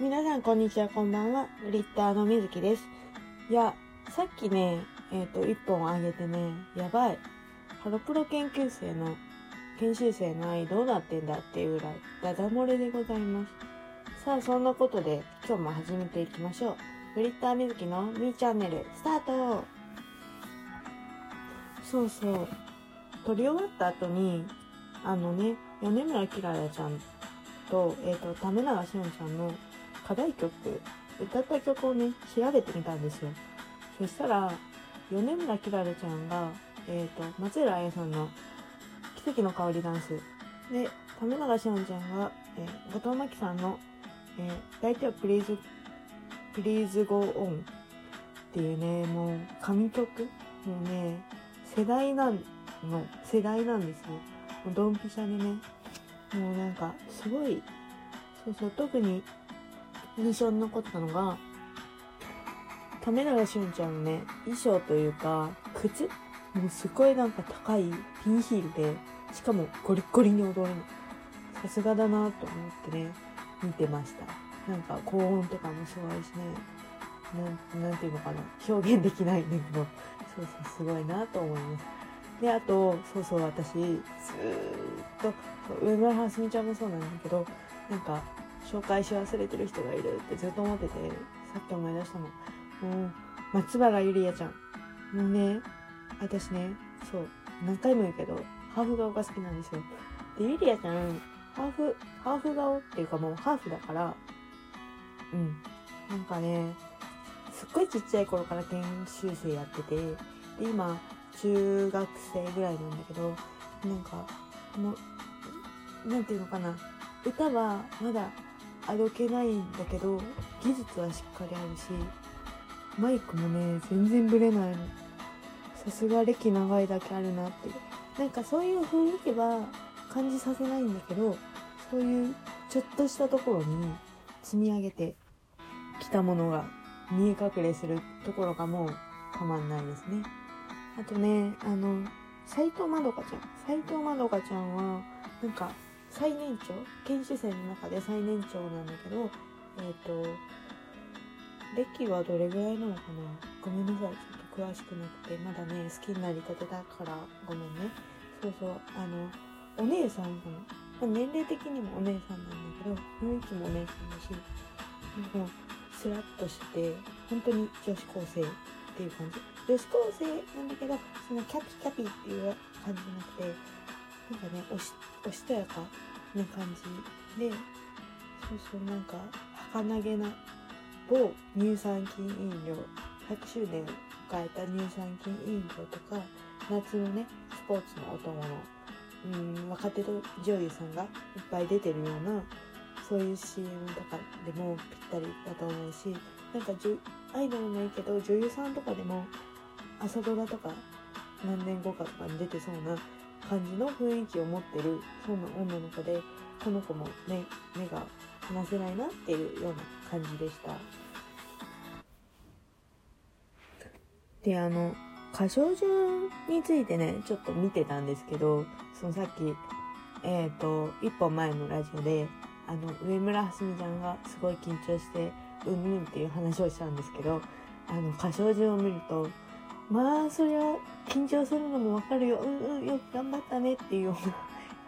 皆さんこんにちは、こんばんは。リッターのみずきです。いや、さっきね、えっ、と、一本あげてね、やばい。ハロプロ研究生の、研修生の愛どうなってんだっていうぐらい、ダダ漏れでございます。さあ、そんなことで、今日も始めていきましょう。グリッターみずきのみーチャンネル、スタートそうそう。撮り終わった後に、あのね、米村きららちゃんと、えっ、と、為永しおんちゃんの課題曲、歌った曲をね、調べてみたんですよ。そしたら、米村きららちゃんが、えっ、と、松浦亜弥さんの奇跡の香りダンス。で、為永しおんちゃんが、えー、後藤真希さんの、えー、抱いてよ please、please go on っていうね、もう神曲もうね、世代なんの、世代なんですよ。もうドンピシャでね、もうなんか、すごい、そうそう、特に印象に残ったのが、為永しおんちゃんのね、衣装というか、靴？もうすごいなんか高いピンヒールで、しかもゴリゴリに踊るの。さすがだなと思ってね、見てました。なんか高音とかもすごいしね、なん、ていうのかな、表現できないんだけど、そうそう、すごいなと思います。で、あと、そうそう、私、ずーっと、上村はすみちゃんもそうなんだけど、なんか、紹介し忘れてる人がいるってずっと思ってて、さっき思い出したの。もう、松原ゆりやちゃん。もうね、私ね、そう、何回も言うけど、ハーフ顔が好きなんですよ。で、ゆりやちゃん、ハーフ、ハーフ顔っていうかもうハーフだから、うん。なんかね、すっごいちっちゃい頃から研修生やってて、で、今、中学生ぐらいなんだけど、なんか、もう、なんていうのかな、歌はまだあどけないんだけど、技術はしっかりあるし、マイクもね、全然ブレないの。さすが歴長いだけあるなって。なんかそういう雰囲気は感じさせないんだけど、そういうちょっとしたところに積み上げてきたものが見え隠れするところがもうたまんないですね。あとね、あの、斎藤まどかちゃん。斎藤まどかちゃんは、なんか、最年長？研修生の中で最年長なんだけど、えっ、と、歴はどれぐらいなのかな？ごめんなさい。ちょっと詳しくなくて、まだね、好きになりたてだからごめんね。そうそう、あの、お姉さんかな。まあ年齢的にもお姉さんなんだけど、雰囲気もお姉さんだし、もう、スラッとして、本当に女子高生っていう感じ。女子高生なんだけど、そのキャピキャピっていう感じじゃなくて、なんかね、おし、おしとやかな感じで、そうそう、なんか、儚げな某乳酸菌飲料、100周年を迎えた乳酸菌飲料とか、夏のね、スポーツのお供の、うん、若手と女優さんがいっぱい出てるような、そういう CM とかでもぴったりだと思うし、なんかじゅアイドルもいいけど、女優さんとかでも、朝ドラとか何年後かとかに出てそうな感じの雰囲気を持ってる、そんな女の子で、この子もね、目が離せないなっていうような感じでした。で、あの、歌唱順についてね、ちょっと見てたんですけど、そのさっき、えっ、と、一本前のラジオで、あの、上村はすみちゃんがすごい緊張して、うんうんっていう話をしたんですけど、あの、歌唱順を見ると、まあ、そりゃ、緊張するのもわかるよ。うんうん、よく頑張ったねっていうような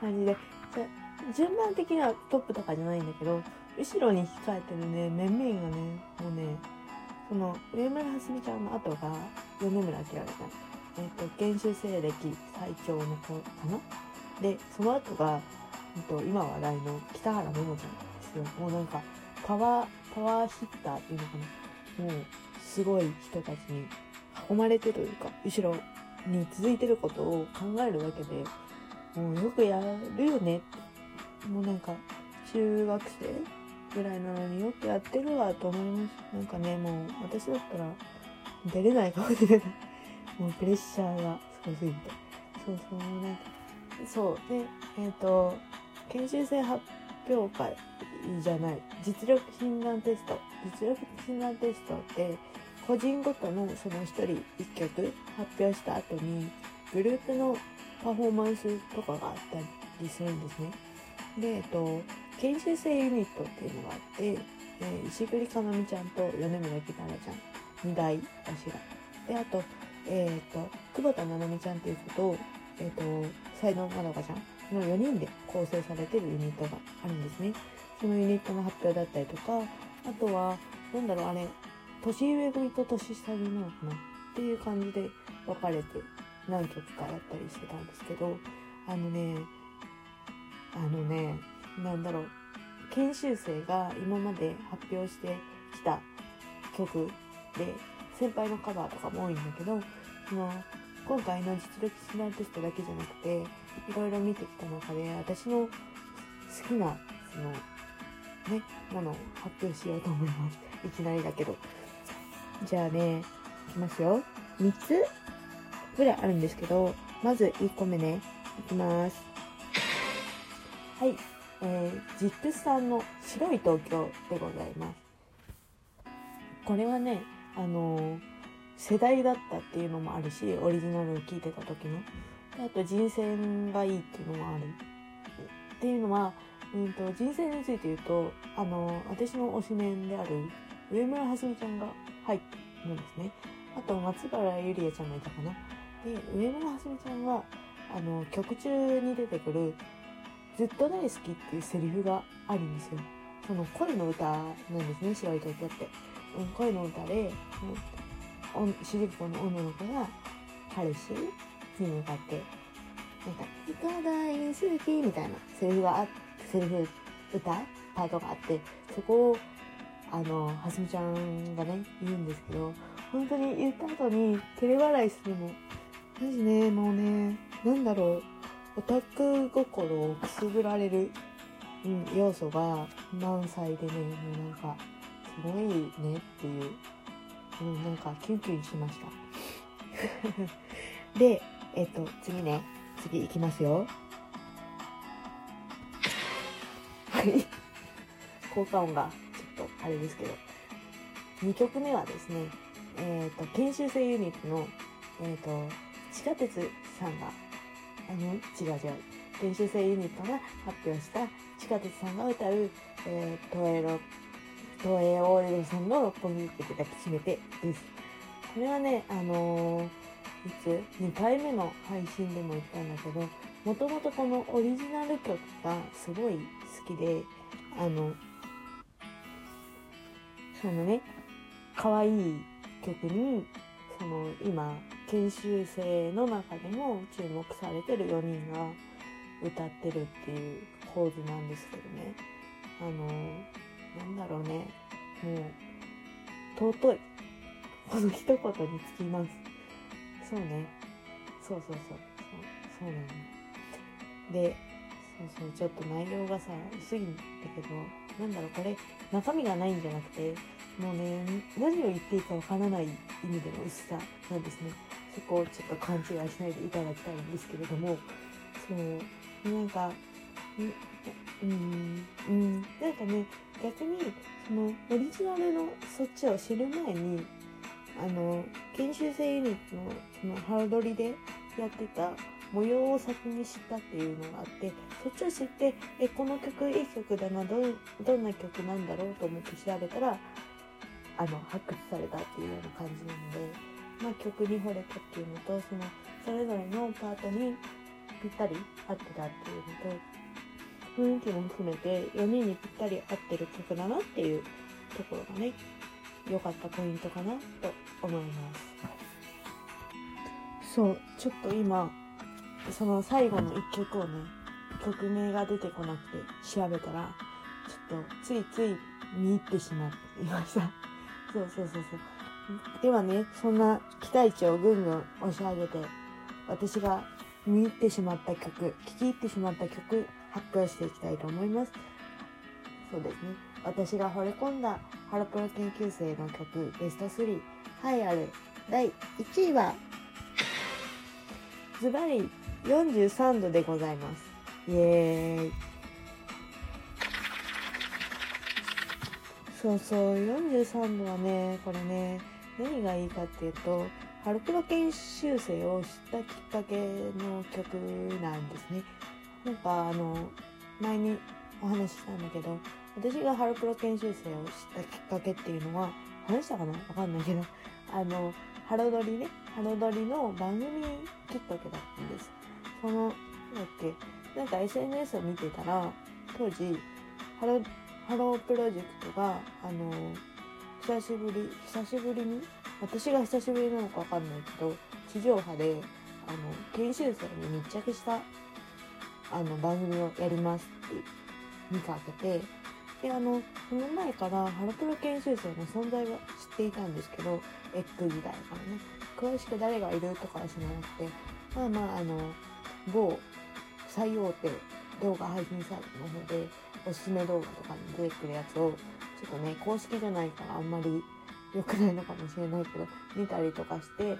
感じで、じゃ順番的にはトップとかじゃないんだけど、後ろに控えてるね、面々がね、もうね、その、上村はすみちゃんの後が、米村明ちゃん。えっ、と、研修生歴最長の子かな？で、その後が、えっと、今話題の北原桃ちゃんですよ。もうなんか、パワー、パワーヒッターっていうのかな？もう、すごい人たちに囲まれてというか、後ろに続いてることを考えるだけで、もうよくやるよね。もうなんか、中学生ぐらいなのによくやってるわと思います。なんかね、もう私だったら出れないかもしれない。もうプレッシャーがすごすぎて。そうそう、もうなんか、そう。で、えっ、と、研修生発表会じゃない、実力診断テスト。実力診断テストって、個人ごとのその一人一曲発表した後に、グループのパフォーマンスとかがあったりするんですね。で、えっと、研修生ユニットっていうのがあって、えー石栗かなみちゃんと米村きららちゃん2代柱であとえっ、と久保田七海ちゃんっていう子とえっ、と斎藤まどかちゃんの4人で構成されてるユニットがあるんですねそのユニットの発表だったりとかあとはなんだろうあれ年上組と年下組なのかなっていう感じで分かれて何曲かやったりしてたんですけどあのねあのねなんだろう研修生が今まで発表してきた曲で先輩のカバーとかも多いんだけどその今回の実力診断テストだけじゃなくていろいろ見てきた中で私の好きなそのねものを発表しようと思います。いきなりだけど。じゃあねいきますよ。3つぐらいあるんですけどまず1個目ね。いきます。はい。えー、ジックスさんの白い東京でございます。これはねあのー世代だったっていうのもあるしオリジナルを聴いてた時の。であと人選がいいっていうのもある。っていうのは、うん、と人選について言うとあの私の推しメンである上村はすみちゃんが入ってるんですね。あと松原ゆりえちゃんがいたかな。で上村はすみちゃんはあの曲中に出てくる「ずっと大好き」っていうセリフがあるんですよ。その恋の歌なんですね白い東京って、うん、恋の歌で、うん主人公の女の子が彼氏に向かってなんか「人大好き」みたいなセリフがあセリフ歌パートがあってそこをあのはすみちゃんがね言うんですけど本当に言った後に照れ笑いするのマジねもうねなんだろうオタク心をくすぐられる、うん、要素が満載でねもうなんかすごいねっていううん、なんかキュンキュンしました。で、えっと、次ね、次行きますよ。はい。効果音があれですけど。2曲目はですね、えっ、と、研修生ユニットの、えっ、と、地下鉄さんが、あの、違う違う。研修生ユニットが発表した地下鉄さんが歌う、えー、トエロ東映大江戸さんの六本木って抱きしめてです。これはね、あのー、いつ ?2 回目の配信でも言ったんだけど、もともとこのオリジナル曲がすごい好きで、あの、そのね、可愛い曲に、その今、研修生の中でも注目されてる4人が歌ってるっていう構図なんですけどね。あのなんだろうね。もう尊い。この一言につきます。そうね。そうそうそう。そうそうなのねでそうそう。ちょっと内容がさ薄いんだけど。なんだろうこれ中身がないんじゃなくてもうね何を言っていいかわからない意味での薄さなんですね。そこをちょっと勘違いしないでいただきたいんですけれどもそうなんかうんうんなんかね逆にそのオリジナルのそっちを知る前にあの研修生ユニットのそのハードリでやってた模様を先に知ったっていうのがあってそっちを知ってえこの曲いい曲だなどどんな曲なんだろうと思って調べたらあの発掘されたっていうような感じなので、まあ、曲に惚れたっていうのとそのそれぞれのパートにぴったり合ってたっていうのと雰囲気も含めて4人にぴったり合ってる曲だなっていうところがね良かったポイントかなと思います。そうちょっと今その最後の1曲をね曲名が出てこなくて調べたらちょっとついつい見入ってしまっていました そうそうそうそうではねそんな期待値をぐんぐん押し上げて私が見入ってしまった曲聴き入ってしまった曲発表していきたいと思います。そうですね。私が惚れ込んだハロプロ研究生の曲ベスト3、栄えある第1位は、ズバリ43度でございます。イエーイ。そうそう、43度はね、これね、何がいいかっていうと、ハロプロ研修生を知ったきっかけの曲なんですね。なんかあの前にお話ししたんだけど私がハロプロ研修生をしたきっかけっていうのは話したかな？わかんないけどあのハロドリねハロドリの番組きっかけだったんです。そのなんだっけ？なんか SNS を見てたら当時ハロハロープロジェクトがあの久しぶり久しぶりに？私が久しぶりなのかわかんないけど地上波であの研修生に密着したあの番組をやりますって見かけてであのその前からハロプロ研修生の存在は知っていたんですけどエッグ時代からね。詳しく誰がいるとかは知らなくてまあまああの某最大手動画配信サイトの方でおすすめ動画とかに出てくるやつをちょっとね公式じゃないからあんまり良くないのかもしれないけど見たりとかして